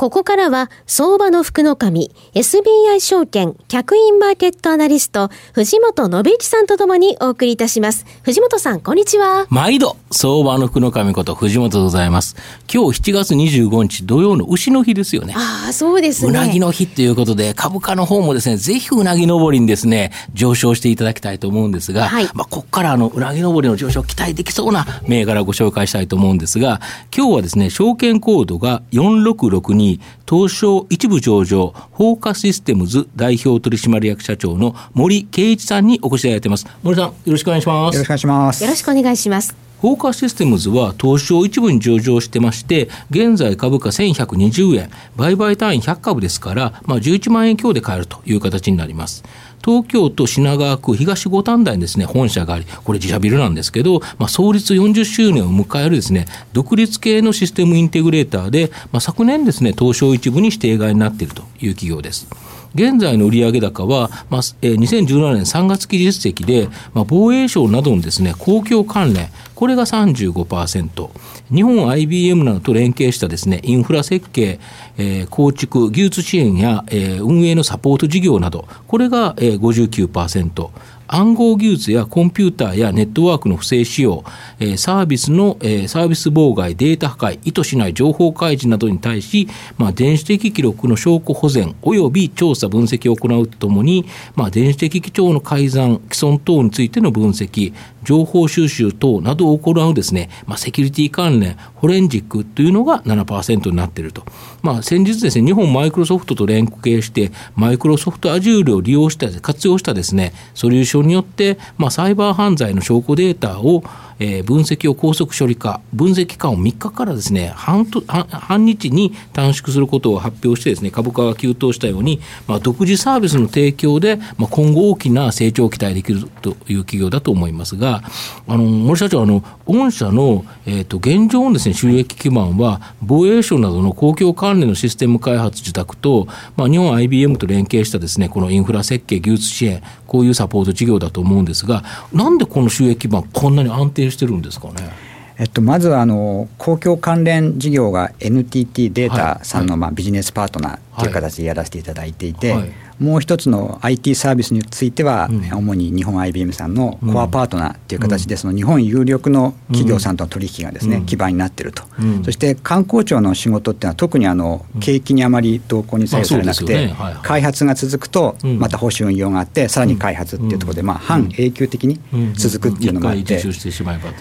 ここからは、相場の福の神、SBI 証券、客員マーケットアナリスト、藤本信一さんとともにお送りいたします。藤本さん、こんにちは。毎度、相場の福の神こと藤本でございます。今日7月25日土曜の牛の日ですよね。ああ、そうですね。うなぎの日ということで、株価の方もですね、ぜひうなぎ登りにですね、上昇していただきたいと思うんですが、はい、まあ、ここからあの、うなぎ登りの上昇期待できそうな銘柄をご紹介したいと思うんですが、今日はですね、証券コードが4662東証一部上場、放火システムズ代表取締役社長の森圭一さんにお越しいただいてます。森さん、よろしくお願いします。よろしくお願いします。よろしくお願いします。放火システムズは東証一部に上場してまして、現在株価1120円、売買単位100株ですから、まあ、11万円強で買えるという形になります。東京都品川区東五反田にですね、本社があり、これ自社ビルなんですけど、まあ、創立40周年を迎えるですね、独立系のシステムインテグレーターで、まあ、昨年ですね、東証一部に指定外になっているという企業です。現在の売上高は、まあ、2017年3月期実績で、まあ、防衛省などのですね、公共関連、これが35%。日本 IBM などと連携したですね、インフラ設計、えー、構築、技術支援や、えー、運営のサポート事業など、これが、えー、59%。暗号技術やコンピューターやネットワークの不正使用、えサービスの、えサービス妨害、データ破壊、意図しない情報開示などに対し、まあ、電子的記録の証拠保全及び調査分析を行うとともに、まあ、電子的記帳の改ざん、既存等についての分析、情報収集等などを行うですね、まあ、セキュリティ関連、フォレンジックというのが7%になっていると。まあ、先日ですね、日本マイクロソフトと連携して、マイクロソフトアジュールを利用した、活用したですね、ソリューションによって、まあ、サイバー犯罪の証拠データをえー、分析を高速処理化、分析期間を3日からですね半と半日に短縮することを発表してですね株価が急騰したように、まあ、独自サービスの提供で、まあ、今後大きな成長を期待できるという企業だと思いますが、あの森社長あの、御社の、えーと、現状のです、ね、収益基盤は、防衛省などの公共関連のシステム開発受託と、まあ、日本 IBM と連携したですねこのインフラ設計、技術支援、こういうサポート事業だと思うんですが、なんでこの収益基盤、こんなに安定してるんですかね。えっと、まずあの公共関連事業が NTT データさんのまあビジネスパートナーという形でやらせていただいていて、もう一つの IT サービスについては、主に日本 IBM さんのコアパートナーという形で、その日本有力の企業さんとの取引がですね、基盤になっていると、そして観光庁の仕事っていうのは、特にあの景気にあまり動向に左右されなくて、開発が続くと、また保守運用があって、さらに開発っていうところで、まあ、半永久的に続くっていうのがあって、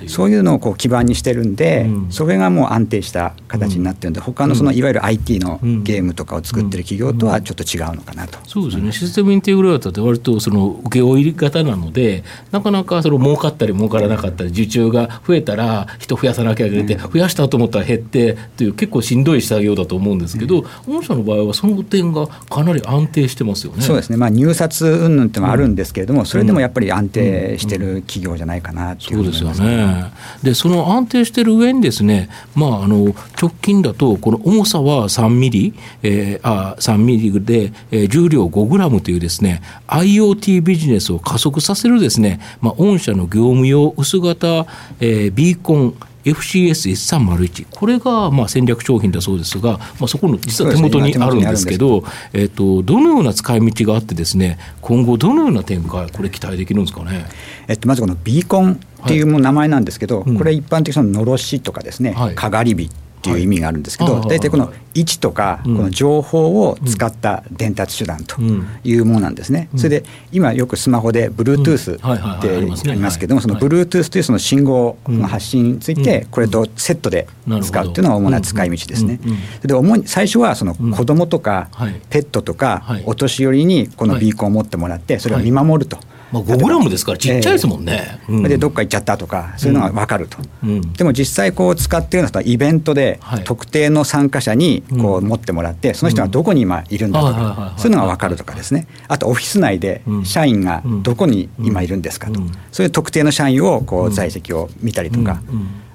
そういうのをこう基盤にしてるんで、それがもう安定した形になってるんで、他のそのいわゆる IT のゲームとかを作ってる企業とはちょっと違うのかなと。そうですね。システムインテグレーターって割とその請負い型なのでなかなかその儲かったり儲からなかったり受注が増えたら人増やさなきゃいけない、うん、増やしたと思ったら減ってという結構しんどい作業だと思うんですけど、御社の場合はその点がかなり安定してますよね。そうですね、まあ、入札云々ってのはあるんですけれども、それでもやっぱり安定してる企業じゃないかなっていう、そうですよね。でその安定してる上にですね、まあ、あの直近だとこの重さは3ミリ、えー、あ3ミリで、えー、重量5グラムというですね IoT ビジネスを加速させるですね、まあ、御社の業務用薄型、えー、ビーコン FCS1301 これがまあ戦略商品だそうですが、まあ、そこの実は手元にあるんですけど、えー、とどのような使い道があってですね今後どのような展開これ期待できるんですかね、えっと、まずこのビーコンっていう名前なんですけど、はいうん、これ一般的にののろしとかですね、はい、かがり火っていう意味があるんですけど、大体この位置とか、この情報を使った伝達手段というものなんですね。それで今よくスマホで Bluetooth ってありますけども、その Bluetooth というその信号の発信について、これとセットで使うっていうのが主な使い道ですね。で主に最初はその子供とかペットとかお年寄りにこのビーコンを持ってもらって、それを見守ると。まあ、5グラムですからちっちゃいですもんね、えーうん、でどっか行っちゃったとかそういうのが分かると、うん、でも実際こう使ってるのはイベントで特定の参加者にこう持ってもらって、その人がどこに今いるんだとか、そういうのが分かるとかですね。あとオフィス内で社員がどこに今いるんですかと、そういう特定の社員をこう在籍を見たりとか。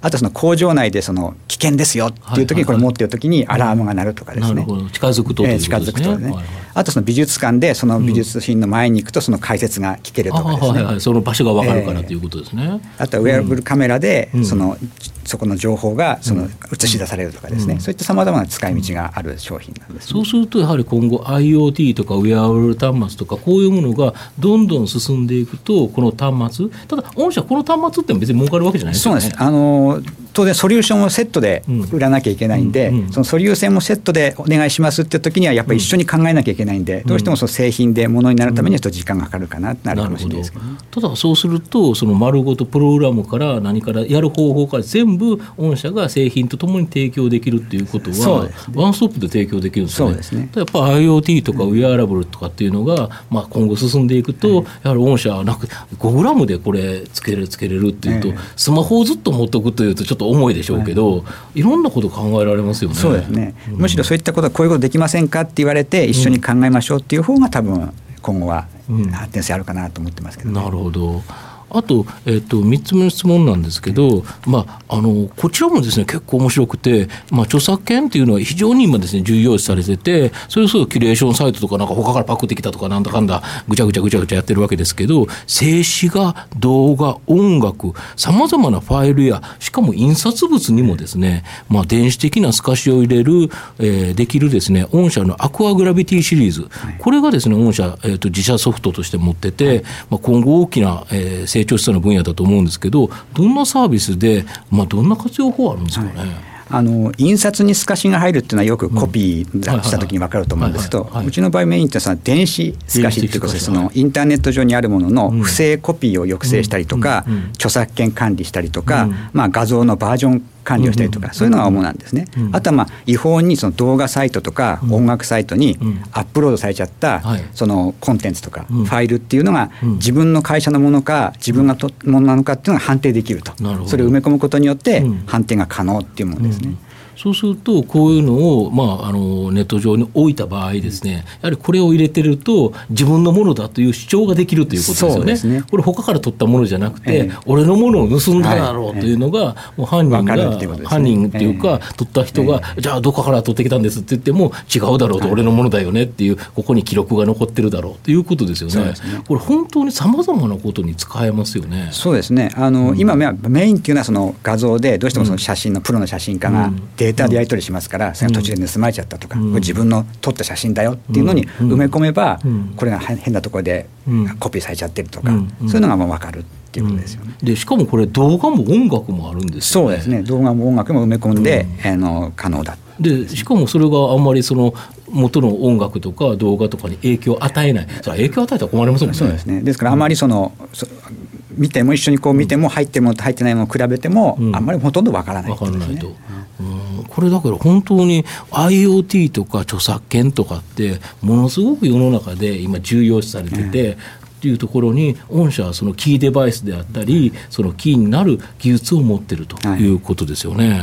あとその工場内でその危険ですよっていう時にこれ持ってる時にアラームが鳴るとかですね。近づくと、ね、近づくとね。あとその美術館でその美術品の前に行くとその解説が聞けるとかですね。はいはい、その場所が分かるからということですね。あとウェアブルカメラでその、そこの情報がその映し出されるとかですね、そういったさまざまな使い道がある商品なんです、ね、そうするとやはり今後 IoT とかウェアブル端末とかこういうものがどんどん進んでいくとこの端末ただ御社この端末って別に儲かるわけじゃないですよね。そうです。あの what 当然ソリューションをセットで売らなきゃいけないんで、そのソリューションもセットでお願いしますって時にはやっぱり一緒に考えなきゃいけないんで、どうしてもその製品でものになるためにはちょっと時間がかかるかなってなるかもしれないですけど、ただそうするとその丸ごとプログラムから何からやる方法から全部御社が製品とともに提供できるっていうことは、ワンストップで提供できるんですね。そうですね。やっぱ IoT とかウェアラブルとかっていうのが、まあ、今後進んでいくと、やはり御社はなく5グラムでこれつけれつけれるっていうと、スマホをずっと持っておくというとちょっと重いでしょうけど、ど、い。ろんなこと考えられますよね。そうですね、うん、むしろそういったことはこういうことできませんかって言われて一緒に考えましょうっていう方が多分今後は発展性あるかなと思ってますけど、ね、なるほどあと,、えーと、3つ目の質問なんですけど、まあ、あのこちらもですね結構面白くて、まあ、著作権っていうのは非常に今ですね重要視されててそれこそキュレーションサイトとかなんか他からパクってきたとかなんだかんだぐちゃぐちゃぐちゃぐちゃやってるわけですけど静止画動画音楽さまざまなファイルやしかも印刷物にもですね、まあ、電子的な透かしを入れる、えー、できるですね御社のアクアグラフィーシリーズ、これがですね御社、えーと、自社ソフトとして持ってて、まあ、今後大きな、えー、成長しそうな分野だと思うんですけど、どんなサービスで、まあ、どんな活用法あるんですかね？はい。あの印刷に透かしが入るっていうのはよくコピーした時に分かると思うんですけどうちの場合メインってその電子透かしっていうことでそのインターネット上にあるものの不正コピーを抑制したりとか著作権管理したりとかまあ画像のバージョン管理をしたりとか、そういうのが主なんですね。あとはまあ違法にその動画サイトとか音楽サイトにアップロードされちゃったそのコンテンツとかファイルっていうのが自分の会社のものか自分がとものなのかっていうのが判定できると。それを埋め込むことによって判定が可能っていうものですね。そうすると、こういうのを、まあ、あのネット上に置いた場合ですね、やはりこれを入れてると、自分のものだという主張ができるということですよね。ね。これ、他から取ったものじゃなくて、ええ、俺のものを盗んだだろうというのが、はい、もう犯人が、ね、犯人っていうか、取った人が、じゃあ、どこから取ってきたんですって言っても、違うだろうと、俺のものだよねっていう、ここに記録が残ってるだろうということですよね。ね。これ、本当にさまざまなことに使えますよね。そうですね。あの、うん、今、メインっていうのはその画像で、どうしてもその写真のプロの写真家がデータでやり取りしますから、それが途中で盗まれちゃったとか、自分の撮った写真だよっていうのに埋め込めば、これが変なところでコピーされちゃってるとか、そういうのがもう分かる。っていうことですよね、でしかもこれ動画も音楽もあるんです、ね、そうですね。動画も音楽も埋め込んで、うん、あの可能だ。でしかもそれがあんまりその元の音楽とか動画とかに影響を与えない。それは影響を与えたら困りますもんね。そうですね。ですからあまりその、うん、見ても一緒にこう見ても入ってるものと入ってないものを比べても、あんまりほとんどわからない、ね、分からないと、うん、これだから本当に IoT とか著作権とかってものすごく世の中で今重要視されてて、っていうところに御社はそのキーデバイスであったりそのキーになる技術を持ってるということですよね。はい、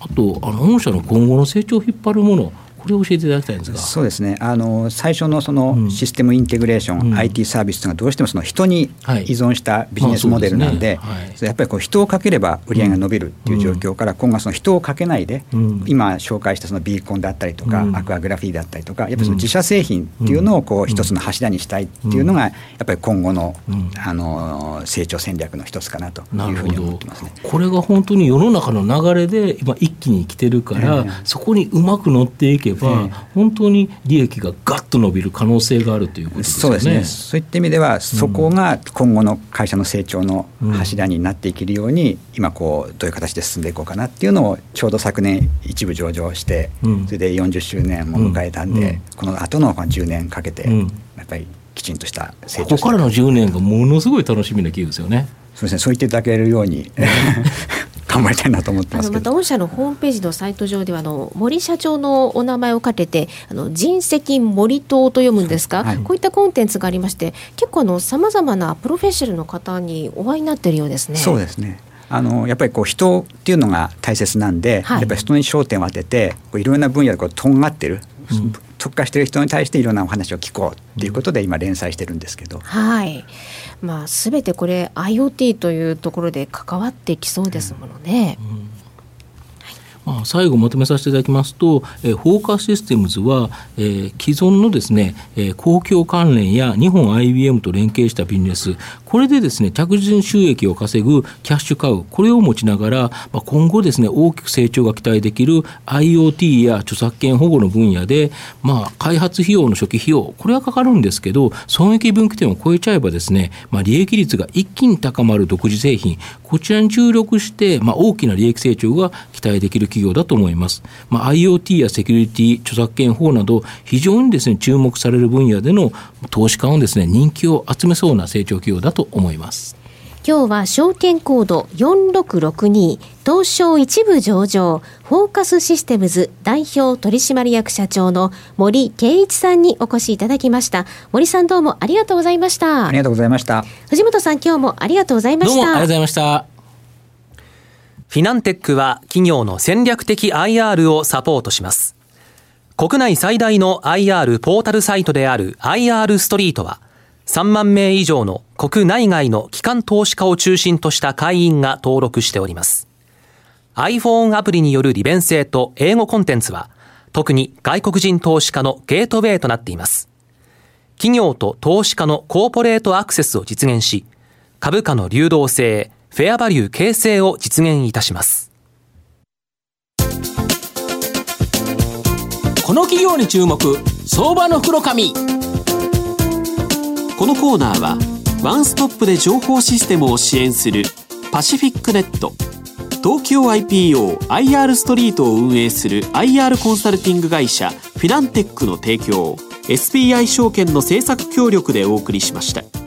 あとあの御社の今後の成長を引っ張るものこれを教えていただきたいんですが。そうですね。あの最初のそのシステムインテグレーション、うん、IT サービスというのはどうしてもその人に依存したビジネスモデルなんで,、やっぱりこう人をかければ売り上げが伸びるっていう状況から、今後はその人をかけないで、うん、今紹介したそのビーコンだったりとか、うん、アクアグラフィーだったりとかやっぱりその自社製品っていうのをこう一つの柱にしたいっていうのがやっぱり今後の,、あの成長戦略の一つかなというふうに思ってますね。これが本当に世の中の流れで今一気に来てるから、えー、そこにうまく乗っていけば、えー、本当に利益がガッと伸びる可能性があるということですね。そうですね。そういった意味ではそこが今後の会社の成長の柱になっていけるように、今こうどういう形で進んでいこうかなっていうのをちょうど昨年一部上場して、それで40周年も迎えたんで、この後の10年かけて、やっぱりきちんとした成長ここからの10年がものすごい楽しみな気がですよね。そうですねそう言っていただけるように頑張りたいなと思ってますまた御社のホームページのサイト上ではあの森社長のお名前をかけてあの人石森党と読むんですか、はい、こういったコンテンツがありまして結構さまざまなプロフェッショナルの方にお会いになっているようですね。そうですね。あのやっぱりこう人っていうのが大切なんで、はい、やっぱり人に焦点を当ててこういろんな分野でこうとんがってる、うん、特化している人に対していろんなお話を聞こうっていうことで今連載してるんですけど。はいまあ、全てこれ IoT というところで関わってきそうですものね。うんまあ、最後まとめさせていただきますと、えー、フォーカスシステムズは、えー、既存のですね、えー、公共関連や日本 IBM と連携したビジネス、これでですね、着実に収益を稼ぐキャッシュカウ、これを持ちながら、まあ、今後ですね、大きく成長が期待できる IoT や著作権保護の分野で、まあ、開発費用の初期費用、これはかかるんですけど、損益分岐点を超えちゃえばですね、まあ、利益率が一気に高まる独自製品、こちらに注力して、まあ、大きな利益成長が期待できる企業だと思います。まあ、IoT やセキュリティ、著作権法など、非常にですね、注目される分野での投資家のですね、人気を集めそうな成長企業だと思います。今日は証券コード4662東証一部上場フォーカスシステムズ代表取締役社長の森圭一さんにお越しいただきました。森さんどうもありがとうございました。ありがとうございました。藤本さん今日もありがとうございました。どうもありがとうございましたフィナンテックは企業の戦略的 IR をサポートします。国内最大の IR ポータルサイトである IR ストリートは、3万名以上の国内外の機関投資家を中心とした会員が登録しております。iPhone アプリによる利便性と英語コンテンツは、特に外国人投資家のゲートウェイとなっています。企業と投資家のコーポレートアクセスを実現し、株価の流動性、フェアバリュー形成を実現いたします。この企業に注目、相場の袋紙。このコーナーは、ワンストップで情報システムを支援するパシフィックネット、東京 IPO IR ストリートを運営する IR コンサルティング会社フィナンテックの提供 SBI 証券の政策協力でお送りしました。